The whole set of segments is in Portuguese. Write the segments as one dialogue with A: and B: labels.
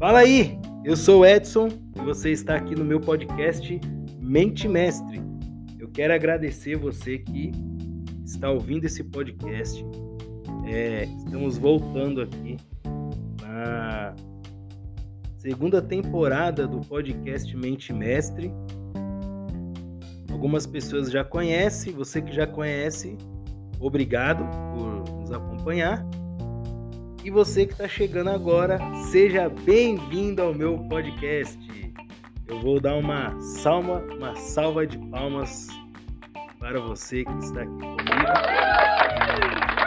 A: Fala aí, eu sou o Edson e você está aqui no meu podcast Mente Mestre. Eu quero agradecer você que está ouvindo esse podcast. É, estamos voltando aqui na segunda temporada do podcast Mente Mestre. Algumas pessoas já conhecem, você que já conhece, obrigado por nos acompanhar. E você que está chegando agora, seja bem-vindo ao meu podcast. Eu vou dar uma salva, uma salva de palmas para você que está aqui comigo,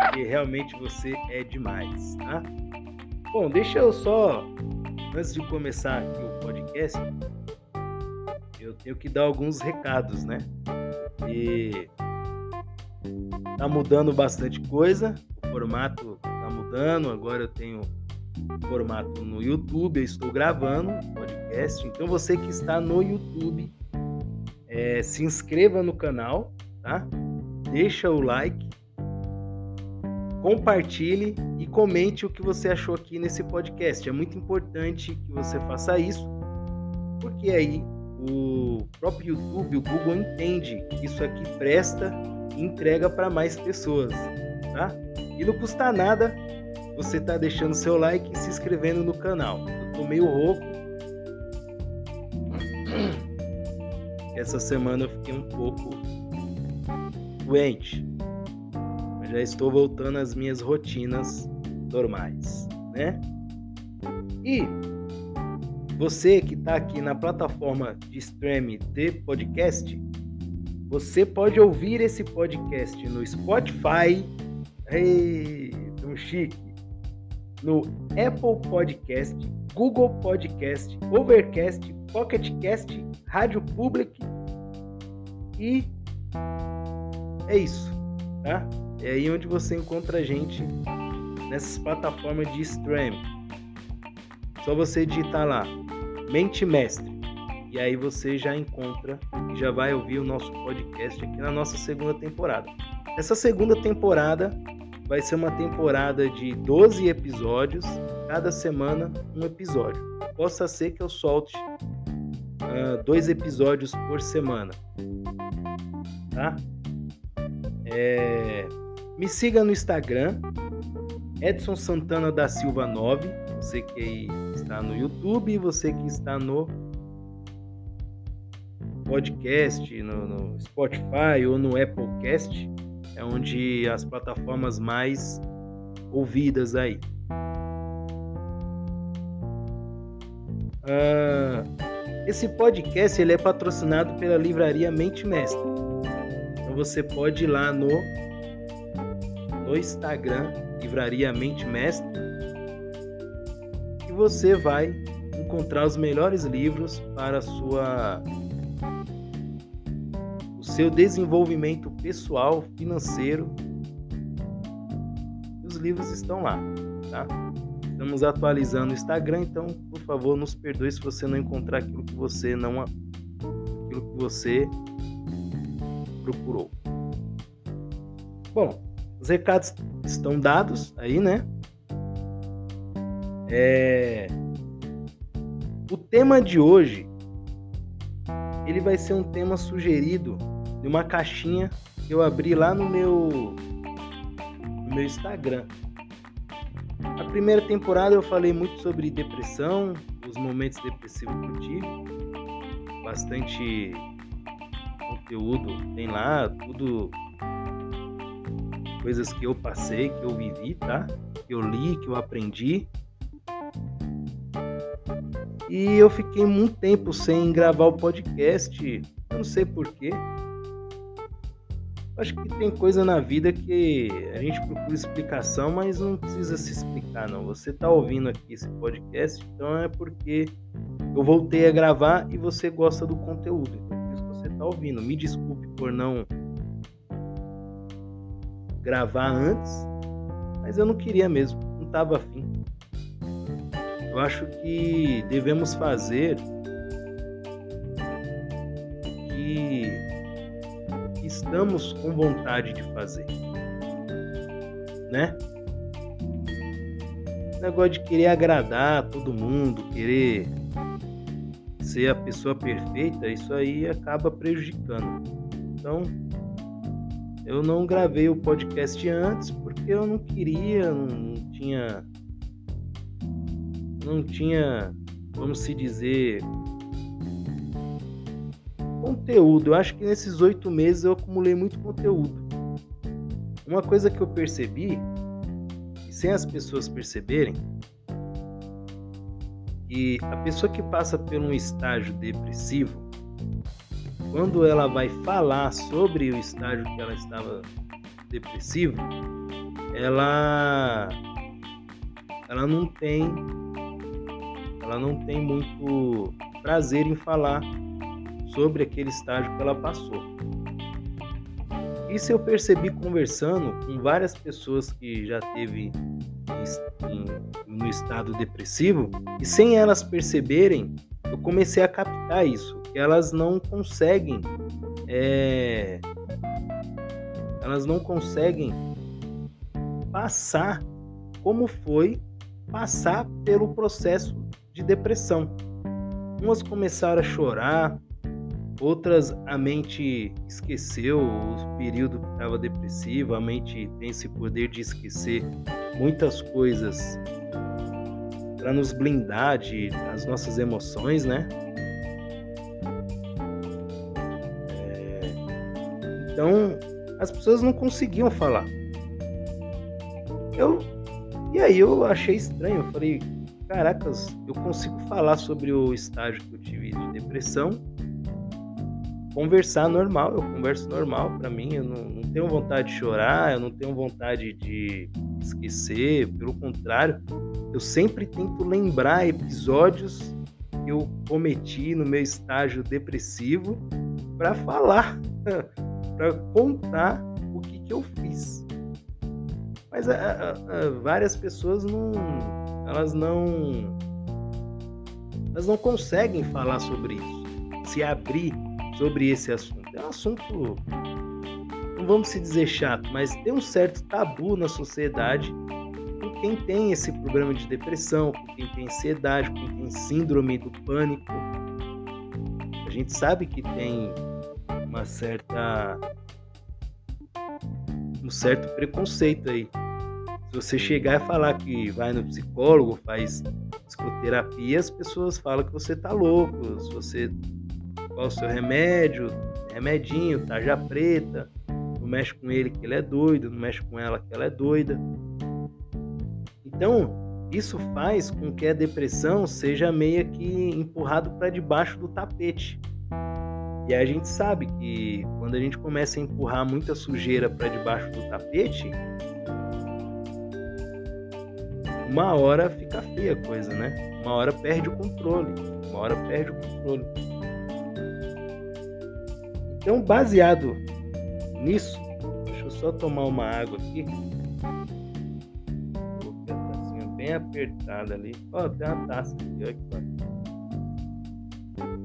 A: porque realmente você é demais, tá? Bom, deixa eu só, antes de começar aqui o podcast, eu tenho que dar alguns recados, né? E tá mudando bastante coisa, o formato mudando, agora eu tenho formato no YouTube, eu estou gravando podcast. Então você que está no YouTube, é, se inscreva no canal, tá? Deixa o like, compartilhe e comente o que você achou aqui nesse podcast. É muito importante que você faça isso, porque aí o próprio YouTube, o Google entende que isso aqui presta e entrega para mais pessoas, tá? E não custa nada você tá deixando seu like e se inscrevendo no canal. Eu tô meio rouco. Essa semana eu fiquei um pouco doente. Mas já estou voltando às minhas rotinas normais, né? E você que está aqui na plataforma de stream de podcast, você pode ouvir esse podcast no Spotify. Ei, tão chique no Apple Podcast, Google Podcast, Overcast, Pocketcast, Rádio Public e é isso, tá? É aí onde você encontra a gente nessas plataformas de streaming. Só você digitar lá Mente Mestre e aí você já encontra e já vai ouvir o nosso podcast aqui na nossa segunda temporada. Essa segunda temporada vai ser uma temporada de 12 episódios, cada semana um episódio. Possa ser que eu solte uh, dois episódios por semana, tá? É... Me siga no Instagram, Edson Santana da Silva 9, você que está no YouTube, você que está no podcast, no, no Spotify ou no Applecast é onde as plataformas mais ouvidas aí. Ah, esse podcast ele é patrocinado pela livraria Mente Mestre. Então você pode ir lá no, no Instagram, Livraria Mente Mestre, e você vai encontrar os melhores livros para a sua seu desenvolvimento pessoal, financeiro. Os livros estão lá, tá? Estamos atualizando o Instagram, então, por favor, nos perdoe se você não encontrar aquilo que você não aquilo que você procurou. Bom, os recados estão dados aí, né? É... O tema de hoje ele vai ser um tema sugerido de uma caixinha que eu abri lá no meu no meu Instagram. A primeira temporada eu falei muito sobre depressão, os momentos depressivos que eu tive. Bastante conteúdo tem lá, tudo coisas que eu passei, que eu vivi, tá? Que eu li, que eu aprendi. E eu fiquei muito tempo sem gravar o podcast, eu não sei porquê. Acho que tem coisa na vida que a gente procura explicação, mas não precisa se explicar, não. Você está ouvindo aqui esse podcast, então é porque eu voltei a gravar e você gosta do conteúdo. Então por isso que você está ouvindo. Me desculpe por não gravar antes, mas eu não queria mesmo, não estava afim. Eu acho que devemos fazer estamos com vontade de fazer, né? negócio de querer agradar todo mundo, querer ser a pessoa perfeita, isso aí acaba prejudicando. Então, eu não gravei o podcast antes porque eu não queria, não tinha. Não tinha, vamos se dizer, conteúdo. Eu acho que nesses oito meses eu acumulei muito conteúdo. Uma coisa que eu percebi, sem as pessoas perceberem, que a pessoa que passa por um estágio depressivo, quando ela vai falar sobre o estágio que ela estava depressivo, ela ela não tem ela não tem muito prazer em falar sobre aquele estágio que ela passou. Isso eu percebi conversando com várias pessoas que já teve no estado depressivo e sem elas perceberem, eu comecei a captar isso elas não conseguem é, elas não conseguem passar como foi passar pelo processo de depressão. Umas começaram a chorar, outras a mente esqueceu o período que estava depressivo, a mente tem esse poder de esquecer muitas coisas para nos blindar de as nossas emoções, né? Então, as pessoas não conseguiam falar. Eu e aí eu achei estranho, eu falei, caracas, eu consigo falar sobre o estágio que eu tive de depressão, conversar normal, eu converso normal para mim, eu não, não, tenho vontade de chorar, eu não tenho vontade de esquecer, pelo contrário, eu sempre tento lembrar episódios que eu cometi no meu estágio depressivo para falar para contar o que, que eu fiz. Mas a, a, a, várias pessoas não, elas não, elas não conseguem falar sobre isso, se abrir sobre esse assunto. É um assunto, não vamos se dizer chato, mas tem um certo tabu na sociedade com quem tem esse problema de depressão, com quem tem ansiedade, com quem tem síndrome do pânico. A gente sabe que tem uma certa um certo preconceito aí. Se você chegar e falar que vai no psicólogo, faz psicoterapia, as pessoas falam que você tá louco. Se você qual o seu remédio, remedinho, tarja preta, não mexe com ele que ele é doido, não mexe com ela que ela é doida. Então, isso faz com que a depressão seja meio que empurrado para debaixo do tapete. E a gente sabe que quando a gente começa a empurrar muita sujeira para debaixo do tapete, uma hora fica feia a coisa, né? Uma hora perde o controle, uma hora perde o controle. Então, baseado nisso, deixa eu só tomar uma água aqui. Coloquei a tacinha bem apertada ali. Ó, tem uma taça aqui, olha que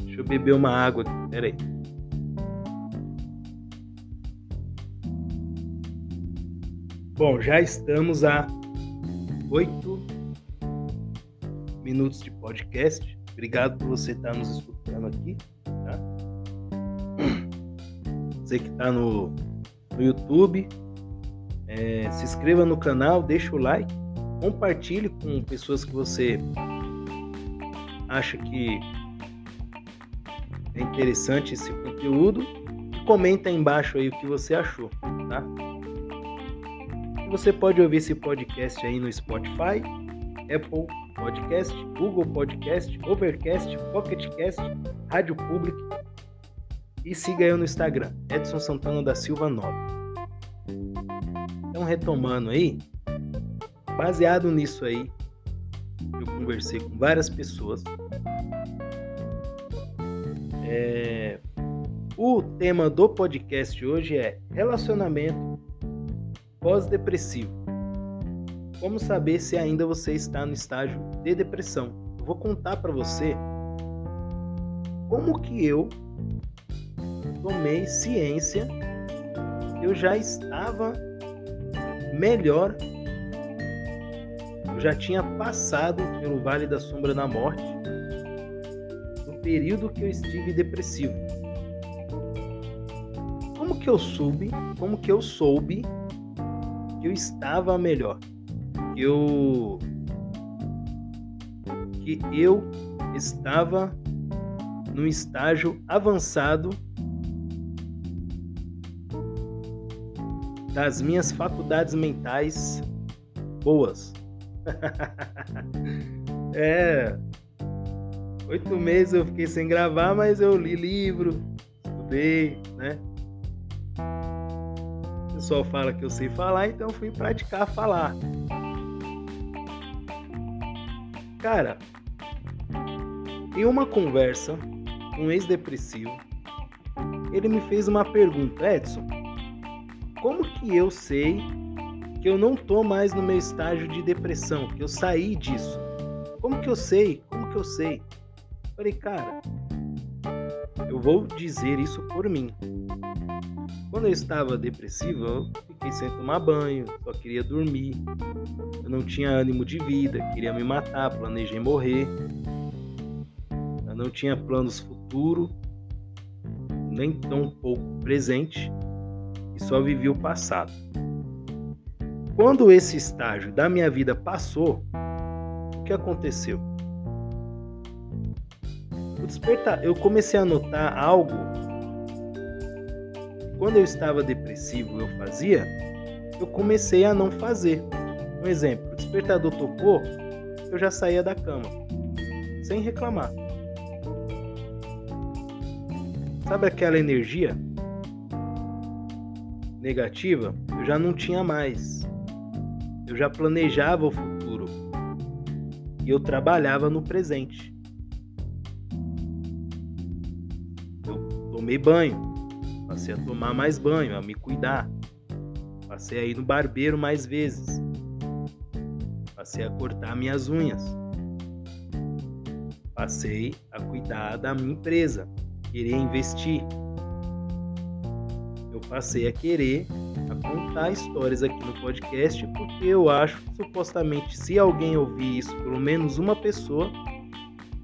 A: Deixa eu beber uma água aqui, peraí. Bom, já estamos a oito minutos de podcast. Obrigado por você estar nos escutando aqui. Você que está no, no YouTube, é, se inscreva no canal, deixa o like, compartilhe com pessoas que você acha que é interessante esse conteúdo e comenta aí embaixo aí o que você achou, tá? Você pode ouvir esse podcast aí no Spotify, Apple Podcast, Google Podcast, Overcast, Pocketcast, Rádio Public e siga eu no Instagram, Edson Santana da Silva 9. Então, retomando aí, baseado nisso aí, eu conversei com várias pessoas é... O tema do podcast hoje é relacionamento pós-depressivo. Como saber se ainda você está no estágio de depressão? Eu vou contar para você como que eu tomei ciência eu já estava melhor, eu já tinha passado pelo Vale da Sombra da Morte no período que eu estive depressivo. Como que eu soube, como que eu soube que eu estava melhor? Que eu que eu estava num estágio avançado das minhas faculdades mentais boas. é. Oito meses eu fiquei sem gravar, mas eu li livro, estudei, né? O pessoal fala que eu sei falar, então fui praticar falar. Cara, em uma conversa com um ex-depressivo, ele me fez uma pergunta, Edson, como que eu sei que eu não tô mais no meu estágio de depressão, que eu saí disso? Como que eu sei? Como que eu sei? Falei, cara, eu vou dizer isso por mim. Quando eu estava depressivo, eu fiquei sem tomar banho, só queria dormir. Eu não tinha ânimo de vida, queria me matar, planejei morrer não tinha planos futuro, nem tão pouco presente, e só vivia o passado. Quando esse estágio da minha vida passou, o que aconteceu? O despertar, eu comecei a notar algo. Quando eu estava depressivo, eu fazia, eu comecei a não fazer. Um exemplo, o despertador tocou, eu já saía da cama, sem reclamar. Sabe aquela energia negativa? Eu já não tinha mais. Eu já planejava o futuro. E eu trabalhava no presente. Eu tomei banho. Passei a tomar mais banho, a me cuidar. Passei a ir no barbeiro mais vezes. Passei a cortar minhas unhas. Passei a cuidar da minha empresa querer investir. Passei a querer a contar histórias aqui no podcast porque eu acho que supostamente se alguém ouvir isso, pelo menos uma pessoa,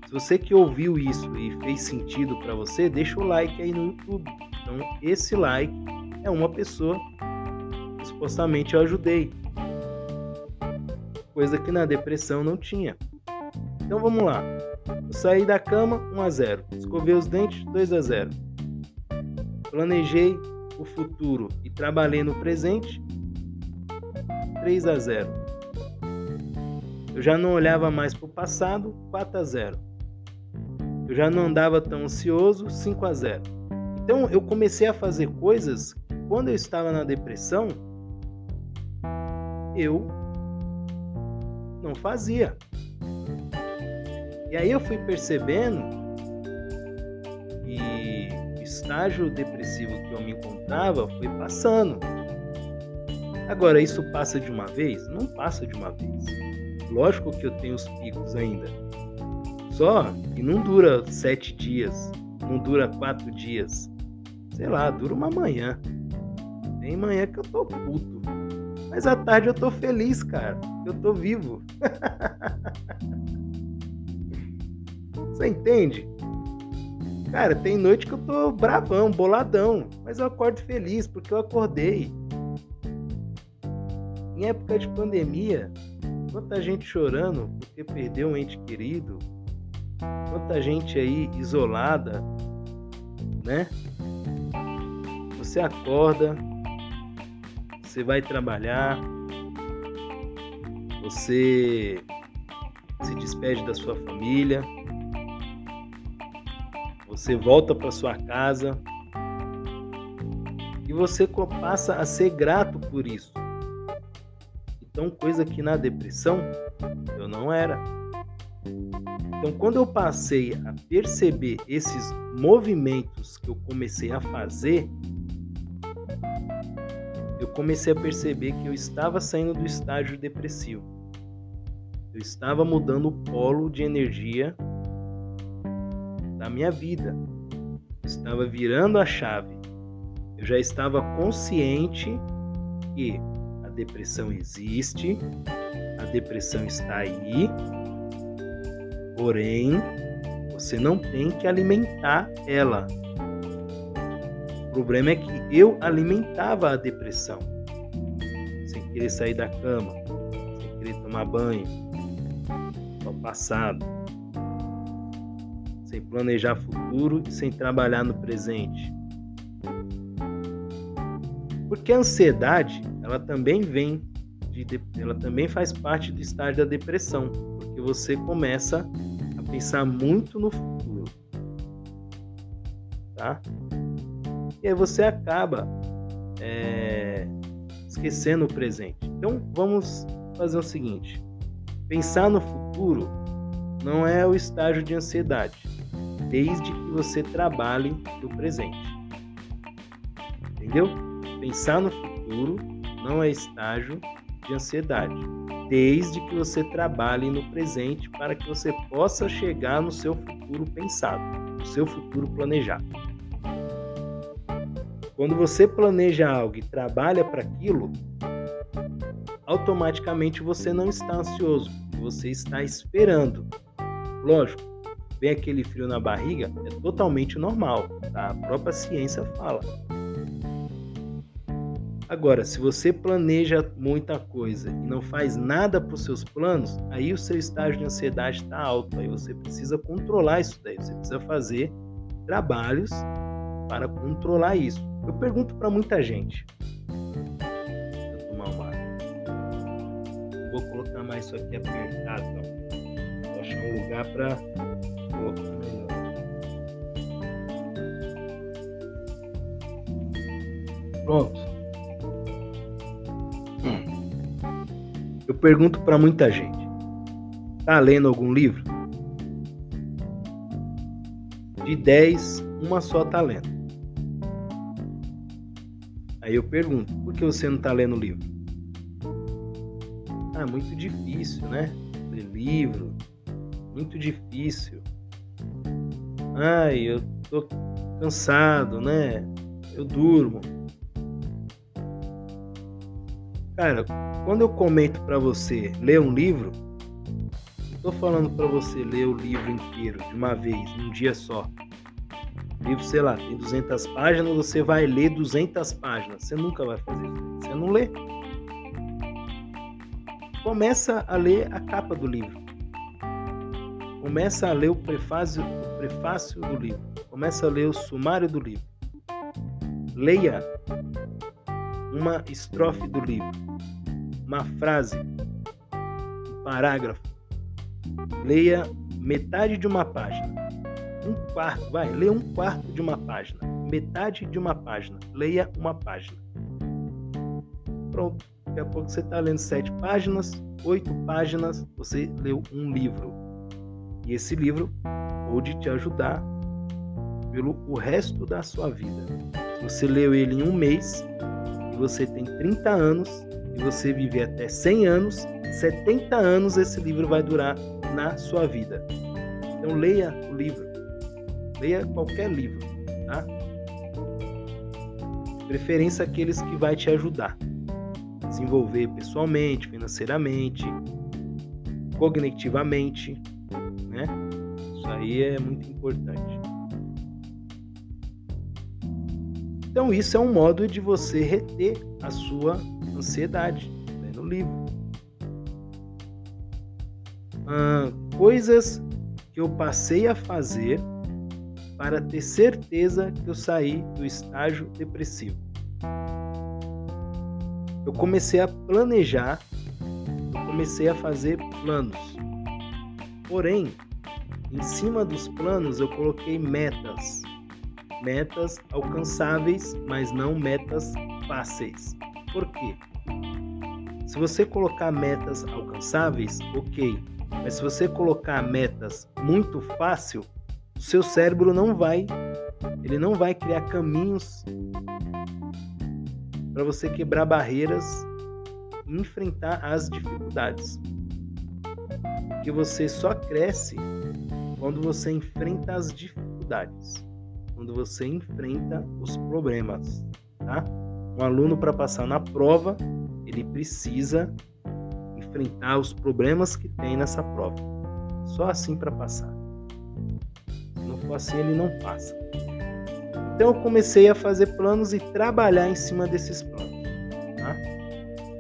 A: se você que ouviu isso e fez sentido para você, deixa o like aí no YouTube. Então esse like é uma pessoa que supostamente eu ajudei. Coisa que na depressão não tinha. Então vamos lá. Eu saí da cama 1 a 0. Escovei os dentes 2 a 0. Planejei o futuro e trabalhei no presente 3 a 0. Eu já não olhava mais para o passado 4 a 0. Eu já não andava tão ansioso 5 a 0. Então eu comecei a fazer coisas que quando eu estava na depressão eu não fazia. E aí eu fui percebendo estágio depressivo que eu me encontrava foi passando. Agora, isso passa de uma vez? Não passa de uma vez. Lógico que eu tenho os picos ainda. Só que não dura sete dias, não dura quatro dias. Sei lá, dura uma manhã. Tem manhã que eu tô puto. Mas à tarde eu tô feliz, cara. Eu tô vivo. Você entende? Cara, tem noite que eu tô bravão, boladão, mas eu acordo feliz porque eu acordei. Em época de pandemia, quanta gente chorando porque perdeu um ente querido, quanta gente aí isolada, né? Você acorda, você vai trabalhar, você se despede da sua família, você volta para sua casa e você passa a ser grato por isso. Então, coisa que na depressão eu não era. Então, quando eu passei a perceber esses movimentos que eu comecei a fazer, eu comecei a perceber que eu estava saindo do estágio depressivo. Eu estava mudando o polo de energia minha vida. Estava virando a chave. Eu já estava consciente que a depressão existe, a depressão está aí, porém você não tem que alimentar ela. O problema é que eu alimentava a depressão, sem querer sair da cama, sem querer tomar banho, no passado, planejar futuro sem trabalhar no presente. Porque a ansiedade, ela também vem de, ela também faz parte do estágio da depressão, porque você começa a pensar muito no futuro, tá? E aí você acaba é, esquecendo o presente. Então vamos fazer o seguinte: pensar no futuro não é o estágio de ansiedade, desde que você trabalhe no presente. Entendeu? Pensar no futuro não é estágio de ansiedade, desde que você trabalhe no presente para que você possa chegar no seu futuro pensado, no seu futuro planejado. Quando você planeja algo e trabalha para aquilo, automaticamente você não está ansioso, você está esperando. Lógico, vem aquele frio na barriga, é totalmente normal, tá? a própria ciência fala. Agora, se você planeja muita coisa e não faz nada para os seus planos, aí o seu estágio de ansiedade está alto. Aí você precisa controlar isso daí. Você precisa fazer trabalhos para controlar isso. Eu pergunto para muita gente. Vou tomar uma Vou colocar mais isso aqui apertado. Vou achar um lugar para colocar melhor. Pronto. Eu pergunto para muita gente: tá lendo algum livro? De 10, uma só tá lendo. Aí eu pergunto: por que você não tá lendo o livro? Ah, muito difícil, né? Ler livro, muito difícil. Ai, eu tô cansado, né? Eu durmo. Cara, quando eu comento para você ler um livro, não tô falando para você ler o livro inteiro de uma vez, num dia só. O livro, sei lá, tem 200 páginas, você vai ler 200 páginas. Você nunca vai fazer isso. Você não lê. Começa a ler a capa do livro. Começa a ler o prefácio, o prefácio do livro. Começa a ler o sumário do livro. Leia uma estrofe do livro, uma frase, um parágrafo. Leia metade de uma página. Um quarto, vai, leia um quarto de uma página. Metade de uma página. Leia uma página. Pronto. Daqui a pouco você está lendo sete páginas, oito páginas, você leu um livro. E esse livro pode te ajudar pelo o resto da sua vida. Se você leu ele em um mês, e você tem 30 anos e você viver até 100 anos, 70 anos esse livro vai durar na sua vida. Então leia o livro. Leia qualquer livro, tá? Preferência aqueles que vai te ajudar desenvolver pessoalmente, financeiramente, cognitivamente, né? Isso aí é muito importante. Então, isso é um modo de você reter a sua ansiedade lendo o livro. Ah, coisas que eu passei a fazer para ter certeza que eu saí do estágio depressivo. Eu comecei a planejar, eu comecei a fazer planos. Porém, em cima dos planos eu coloquei metas metas alcançáveis, mas não metas fáceis. Por quê? Se você colocar metas alcançáveis, ok. Mas se você colocar metas muito fácil, o seu cérebro não vai, ele não vai criar caminhos para você quebrar barreiras e enfrentar as dificuldades. Porque você só cresce quando você enfrenta as dificuldades quando você enfrenta os problemas, tá? Um aluno para passar na prova, ele precisa enfrentar os problemas que tem nessa prova. Só assim para passar. Se não for assim, ele não passa. Então eu comecei a fazer planos e trabalhar em cima desses planos. Tá?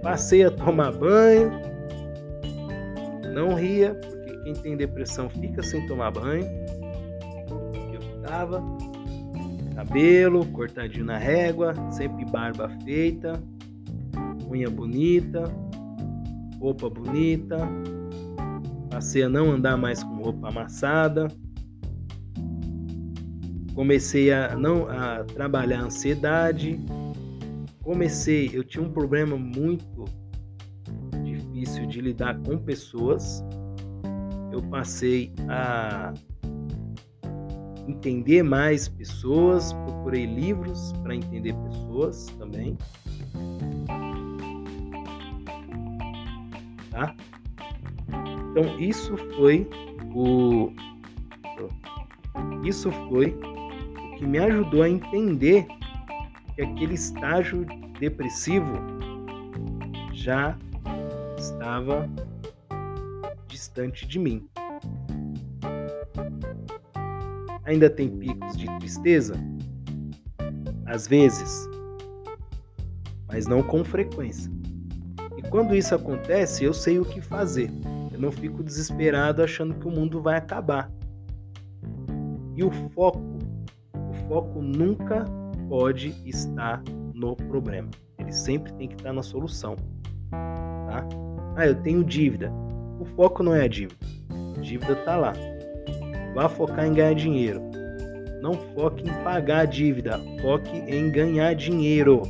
A: Passei a tomar banho, não ria, quem tem depressão fica sem tomar banho. Eu estava cabelo cortadinho na régua, sempre barba feita, unha bonita, roupa bonita. Passei a não andar mais com roupa amassada. Comecei a não a trabalhar a ansiedade. Comecei, eu tinha um problema muito difícil de lidar com pessoas. Eu passei a entender mais pessoas, procurei livros para entender pessoas também. Tá? Então isso foi o isso foi o que me ajudou a entender que aquele estágio depressivo já estava distante de mim. Ainda tem picos de tristeza? Às vezes, mas não com frequência. E quando isso acontece, eu sei o que fazer. Eu não fico desesperado achando que o mundo vai acabar. E o foco, o foco nunca pode estar no problema. Ele sempre tem que estar na solução. Tá? Ah, eu tenho dívida. O foco não é a dívida. A dívida está lá. Vá focar em ganhar dinheiro. Não foque em pagar a dívida, foque em ganhar dinheiro.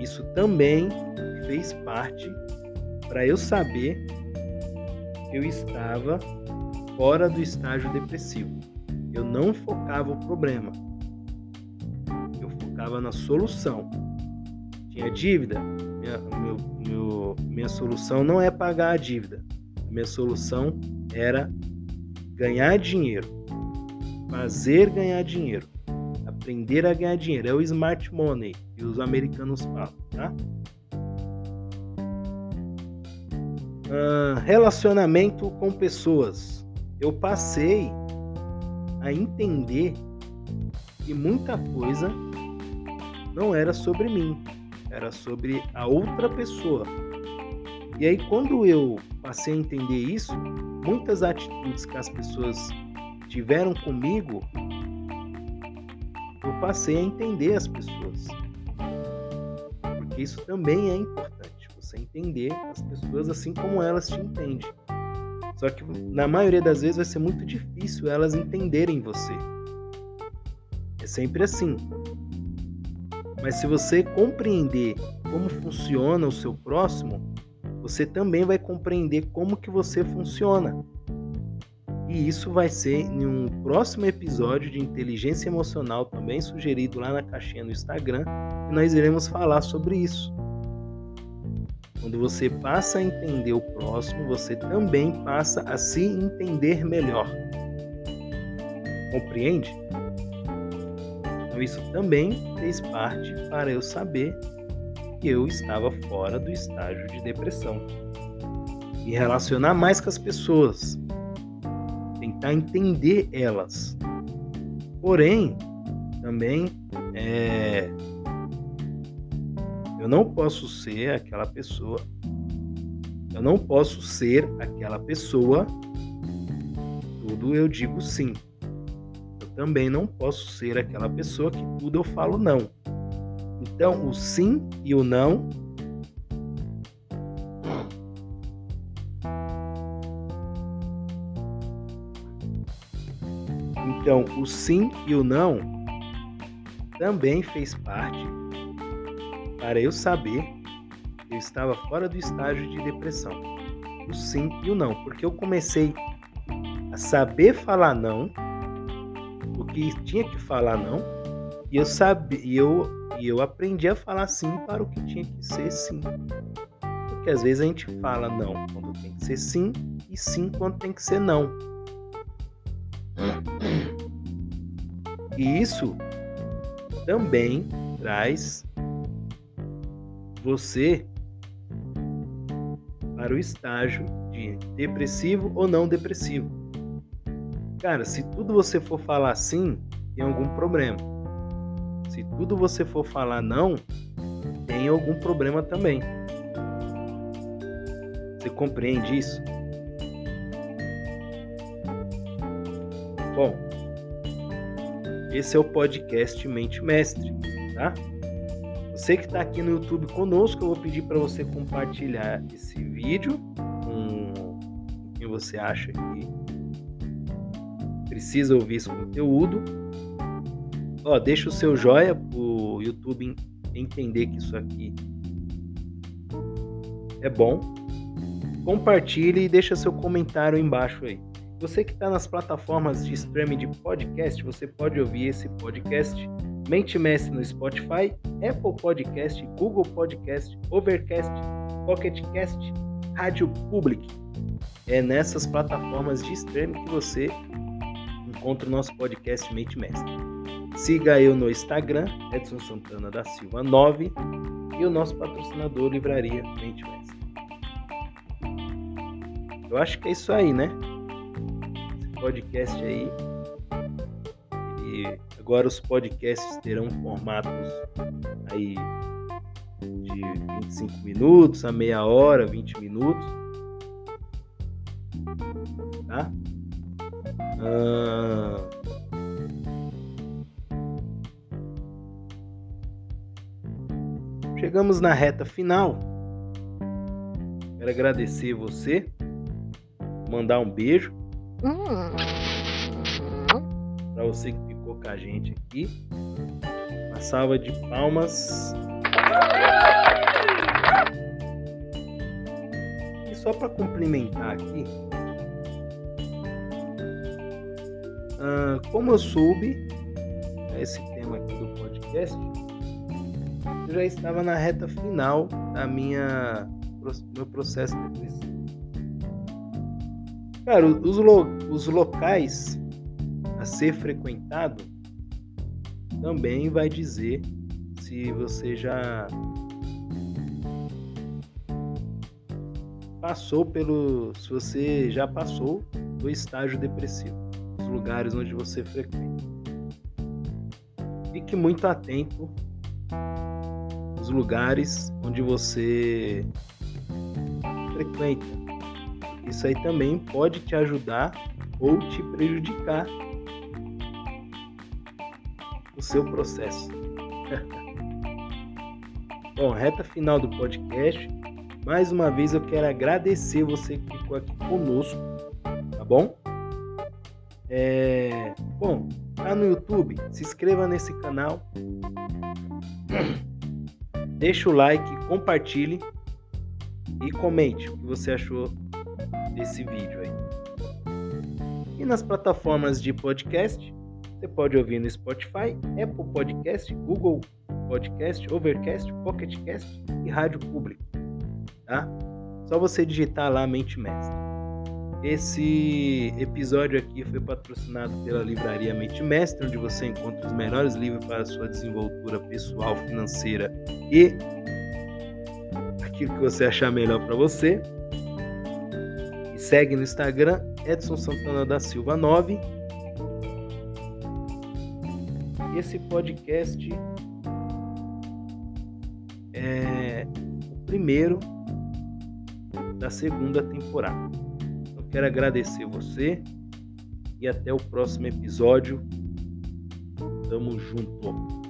A: Isso também fez parte para eu saber que eu estava fora do estágio depressivo. Eu não focava o problema. Eu focava na solução. Tinha dívida? Minha, meu, meu, minha solução não é pagar a dívida. Minha solução era ganhar dinheiro, fazer ganhar dinheiro, aprender a ganhar dinheiro. É o smart money que os americanos falam, tá? Uh, relacionamento com pessoas. Eu passei a entender que muita coisa não era sobre mim, era sobre a outra pessoa. E aí, quando eu passei a entender isso, muitas atitudes que as pessoas tiveram comigo, eu passei a entender as pessoas. Porque isso também é importante, você entender as pessoas assim como elas te entendem. Só que na maioria das vezes vai ser muito difícil elas entenderem você. É sempre assim. Mas se você compreender como funciona o seu próximo, você também vai compreender como que você funciona. E isso vai ser em um próximo episódio de inteligência emocional também sugerido lá na caixinha no Instagram, e nós iremos falar sobre isso. Quando você passa a entender o próximo, você também passa a se entender melhor. Compreende? Então isso também fez parte para eu saber eu estava fora do estágio de depressão. E relacionar mais com as pessoas. Tentar entender elas. Porém, também é, eu não posso ser aquela pessoa. Eu não posso ser aquela pessoa. Tudo eu digo sim. Também não posso ser aquela pessoa que tudo eu falo não. Então, o sim e o não Então, o sim e o não também fez parte para eu saber que eu estava fora do estágio de depressão. O sim e o não, porque eu comecei a saber falar não, que tinha que falar não, e eu sabia, e eu e eu aprendi a falar sim para o que tinha que ser sim. Porque às vezes a gente fala não quando tem que ser sim e sim quando tem que ser não. E isso também traz você para o estágio de depressivo ou não depressivo. Cara, se tudo você for falar assim, tem algum problema. Se tudo você for falar não, tem algum problema também. Você compreende isso? Bom, esse é o podcast Mente Mestre, tá? Você que está aqui no YouTube conosco, eu vou pedir para você compartilhar esse vídeo com quem você acha que precisa ouvir esse conteúdo. Ó, deixa o seu joia para o YouTube entender que isso aqui é bom. Compartilhe e deixa seu comentário embaixo aí. Você que está nas plataformas de streaming de podcast, você pode ouvir esse podcast Mente Mestre no Spotify, Apple Podcast, Google Podcast, Overcast, Pocket Cast, Rádio Public. É nessas plataformas de streaming que você encontra o nosso podcast Mente Mestre. Siga eu no Instagram, Edson Santana da Silva 9 e o nosso patrocinador Livraria Mente Mestre. Eu acho que é isso aí, né? podcast aí. E agora os podcasts terão formatos aí de 25 minutos a meia hora, 20 minutos. Tá? Ah... Chegamos na reta final. Quero agradecer você, mandar um beijo. Para você que ficou com a gente aqui, uma salva de palmas. E só para complementar aqui, uh, como eu soube esse tema aqui do podcast, eu já estava na reta final da minha meu processo depressivo. Cara, os, lo, os locais a ser frequentado também vai dizer se você já passou pelo. Se você já passou do estágio depressivo, lugares onde você frequenta. Fique muito atento os lugares onde você frequenta isso aí também pode te ajudar ou te prejudicar o seu processo. Bom, reta final do podcast. Mais uma vez eu quero agradecer você que ficou aqui conosco, tá bom? É... Bom, tá no YouTube, se inscreva nesse canal, deixa o like, compartilhe e comente o que você achou desse vídeo aí. E nas plataformas de podcast, você pode ouvir no Spotify, Apple Podcast, Google Podcast, Overcast, Pocket Cast e Rádio Público, tá? Só você digitar lá Mente Mestre. Esse episódio aqui foi patrocinado pela livraria Mente Mestre, onde você encontra os melhores livros para a sua desenvoltura pessoal, financeira e aquilo que você achar melhor para você segue no Instagram, Edson Santana da Silva 9. E esse podcast é o primeiro da segunda temporada. Quero agradecer você e até o próximo episódio. Tamo junto.